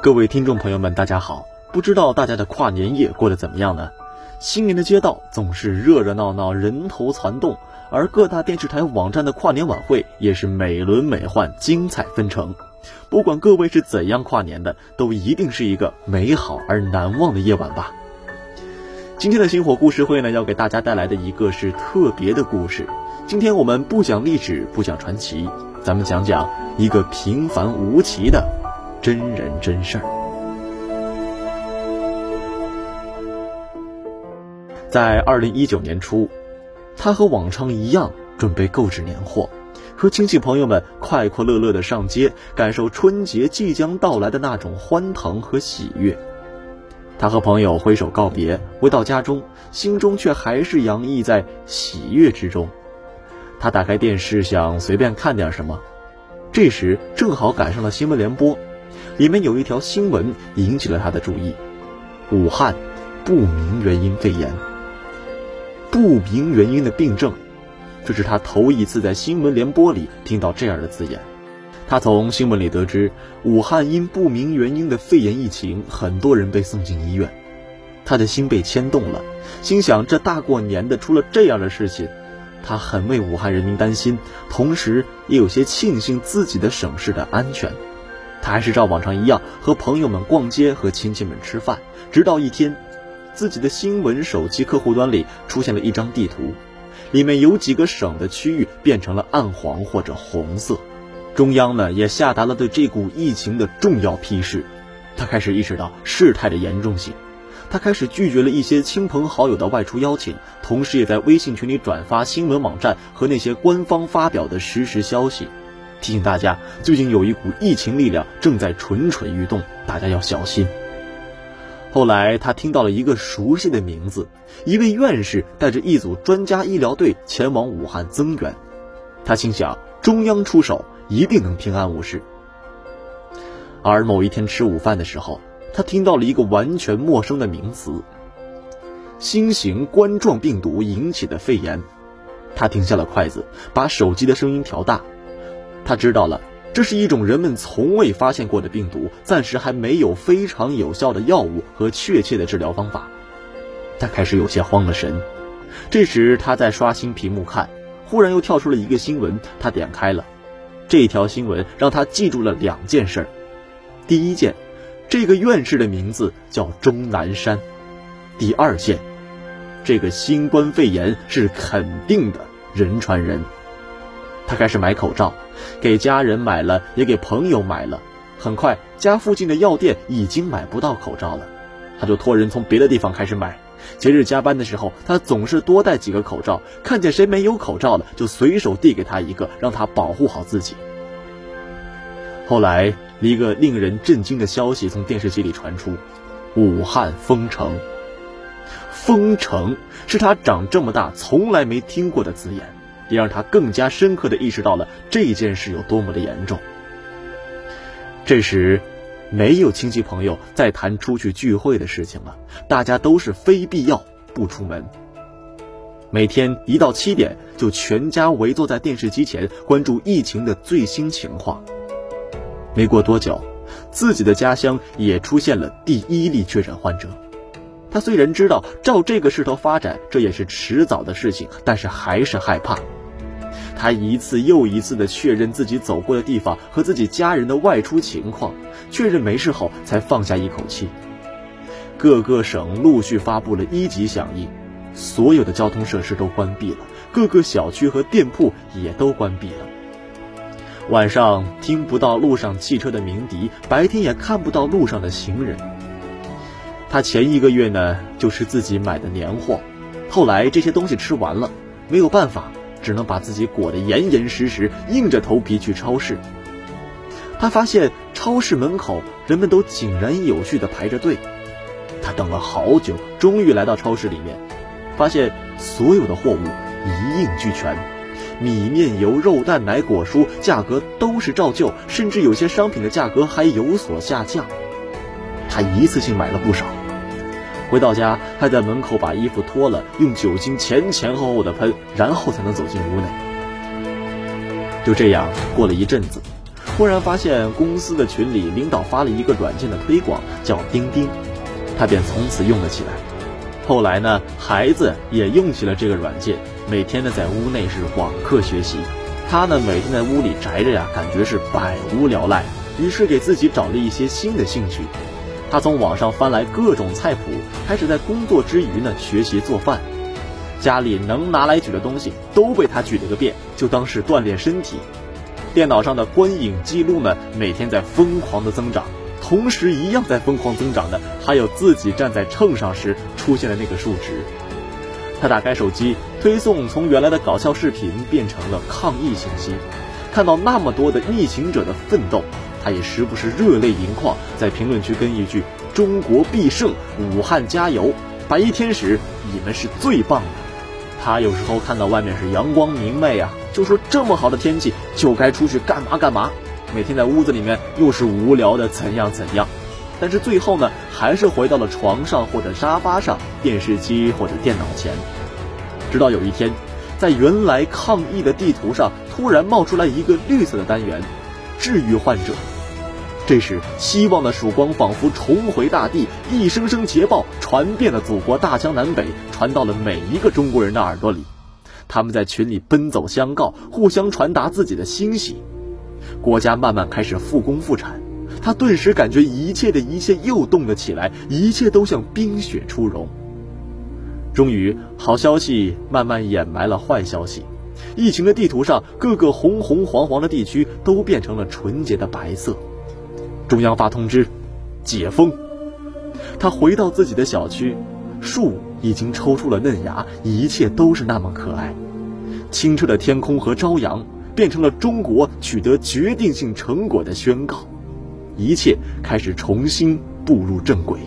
各位听众朋友们，大家好！不知道大家的跨年夜过得怎么样呢？新年的街道总是热热闹闹，人头攒动，而各大电视台网站的跨年晚会也是美轮美奂，精彩纷呈。不管各位是怎样跨年的，都一定是一个美好而难忘的夜晚吧。今天的星火故事会呢，要给大家带来的一个是特别的故事。今天我们不讲历史，不讲传奇，咱们讲讲一个平凡无奇的。真人真事儿，在二零一九年初，他和往常一样准备购置年货，和亲戚朋友们快快乐乐的上街，感受春节即将到来的那种欢腾和喜悦。他和朋友挥手告别，回到家中，心中却还是洋溢在喜悦之中。他打开电视，想随便看点什么，这时正好赶上了新闻联播。里面有一条新闻引起了他的注意：武汉不明原因肺炎。不明原因的病症，这是他头一次在新闻联播里听到这样的字眼。他从新闻里得知，武汉因不明原因的肺炎疫情，很多人被送进医院。他的心被牵动了，心想：这大过年的出了这样的事情，他很为武汉人民担心，同时也有些庆幸自己的省市的安全。他还是照往常一样和朋友们逛街，和亲戚们吃饭。直到一天，自己的新闻手机客户端里出现了一张地图，里面有几个省的区域变成了暗黄或者红色。中央呢也下达了对这股疫情的重要批示。他开始意识到事态的严重性，他开始拒绝了一些亲朋好友的外出邀请，同时也在微信群里转发新闻网站和那些官方发表的实时消息。提醒大家，最近有一股疫情力量正在蠢蠢欲动，大家要小心。后来他听到了一个熟悉的名字，一位院士带着一组专家医疗队前往武汉增援。他心想，中央出手一定能平安无事。而某一天吃午饭的时候，他听到了一个完全陌生的名词——新型冠状病毒引起的肺炎。他停下了筷子，把手机的声音调大。他知道了，这是一种人们从未发现过的病毒，暂时还没有非常有效的药物和确切的治疗方法。他开始有些慌了神。这时他在刷新屏幕看，忽然又跳出了一个新闻，他点开了。这条新闻让他记住了两件事：第一件，这个院士的名字叫钟南山；第二件，这个新冠肺炎是肯定的人传人。他开始买口罩，给家人买了，也给朋友买了。很快，家附近的药店已经买不到口罩了，他就托人从别的地方开始买。节日加班的时候，他总是多带几个口罩，看见谁没有口罩了，就随手递给他一个，让他保护好自己。后来，一个令人震惊的消息从电视机里传出：武汉封城。封城是他长这么大从来没听过的字眼。也让他更加深刻地意识到了这件事有多么的严重。这时，没有亲戚朋友再谈出去聚会的事情了，大家都是非必要不出门。每天一到七点，就全家围坐在电视机前，关注疫情的最新情况。没过多久，自己的家乡也出现了第一例确诊患者。他虽然知道照这个势头发展，这也是迟早的事情，但是还是害怕。他一次又一次地确认自己走过的地方和自己家人的外出情况，确认没事后才放下一口气。各个省陆续发布了一级响应，所有的交通设施都关闭了，各个小区和店铺也都关闭了。晚上听不到路上汽车的鸣笛，白天也看不到路上的行人。他前一个月呢，就是自己买的年货，后来这些东西吃完了，没有办法，只能把自己裹得严严实实，硬着头皮去超市。他发现超市门口人们都井然有序地排着队，他等了好久，终于来到超市里面，发现所有的货物一应俱全，米面油肉蛋奶果蔬价格都是照旧，甚至有些商品的价格还有所下降。他一次性买了不少。回到家，还在门口把衣服脱了，用酒精前前后后的喷，然后才能走进屋内。就这样过了一阵子，忽然发现公司的群里领导发了一个软件的推广，叫钉钉，他便从此用了起来。后来呢，孩子也用起了这个软件，每天呢在屋内是网课学习。他呢每天在屋里宅着呀，感觉是百无聊赖，于是给自己找了一些新的兴趣。他从网上翻来各种菜谱，开始在工作之余呢学习做饭。家里能拿来举的东西都被他举了个遍，就当是锻炼身体。电脑上的观影记录呢，每天在疯狂的增长，同时一样在疯狂增长的，还有自己站在秤上时出现的那个数值。他打开手机，推送从原来的搞笑视频变成了抗疫信息，看到那么多的逆行者的奋斗。他也时不时热泪盈眶，在评论区跟一句“中国必胜，武汉加油，白衣天使，你们是最棒的”。他有时候看到外面是阳光明媚啊，就说这么好的天气就该出去干嘛干嘛。每天在屋子里面又是无聊的怎样怎样，但是最后呢，还是回到了床上或者沙发上、电视机或者电脑前。直到有一天，在原来抗疫的地图上突然冒出来一个绿色的单元。治愈患者。这时，希望的曙光仿佛重回大地，一声声捷报传遍了祖国大江南北，传到了每一个中国人的耳朵里。他们在群里奔走相告，互相传达自己的欣喜。国家慢慢开始复工复产，他顿时感觉一切的一切又动了起来，一切都像冰雪初融。终于，好消息慢慢掩埋了坏消息。疫情的地图上，各个红红黄黄的地区都变成了纯洁的白色。中央发通知，解封。他回到自己的小区，树已经抽出了嫩芽，一切都是那么可爱。清澈的天空和朝阳，变成了中国取得决定性成果的宣告。一切开始重新步入正轨。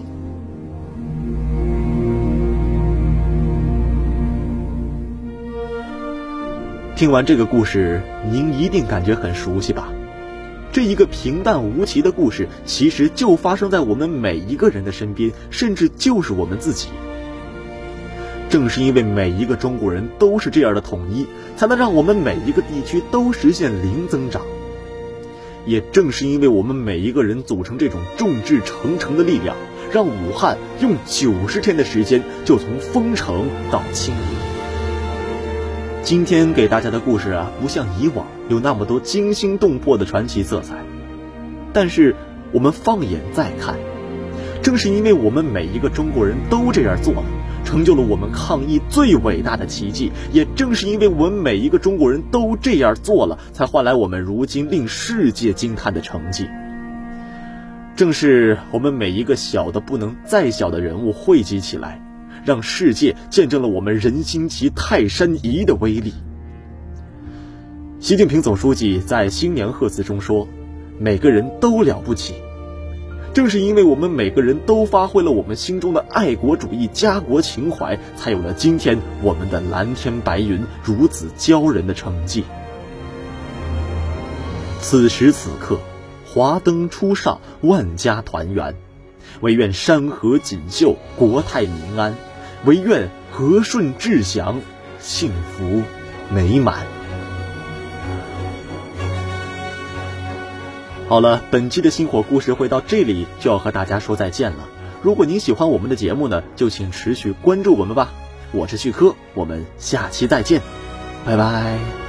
听完这个故事，您一定感觉很熟悉吧？这一个平淡无奇的故事，其实就发生在我们每一个人的身边，甚至就是我们自己。正是因为每一个中国人都是这样的统一，才能让我们每一个地区都实现零增长。也正是因为我们每一个人组成这种众志成城的力量，让武汉用九十天的时间就从封城到清零。今天给大家的故事啊，不像以往有那么多惊心动魄的传奇色彩。但是我们放眼再看，正是因为我们每一个中国人都这样做了，成就了我们抗疫最伟大的奇迹。也正是因为我们每一个中国人都这样做了，才换来我们如今令世界惊叹的成绩。正是我们每一个小的不能再小的人物汇集起来。让世界见证了我们人心齐泰山移的威力。习近平总书记在新年贺词中说：“每个人都了不起。”正是因为我们每个人都发挥了我们心中的爱国主义、家国情怀，才有了今天我们的蓝天白云如此骄人的成绩。此时此刻，华灯初上，万家团圆，唯愿山河锦绣，国泰民安。唯愿和顺志祥，幸福美满。好了，本期的星火故事会到这里就要和大家说再见了。如果您喜欢我们的节目呢，就请持续关注我们吧。我是旭科，我们下期再见，拜拜。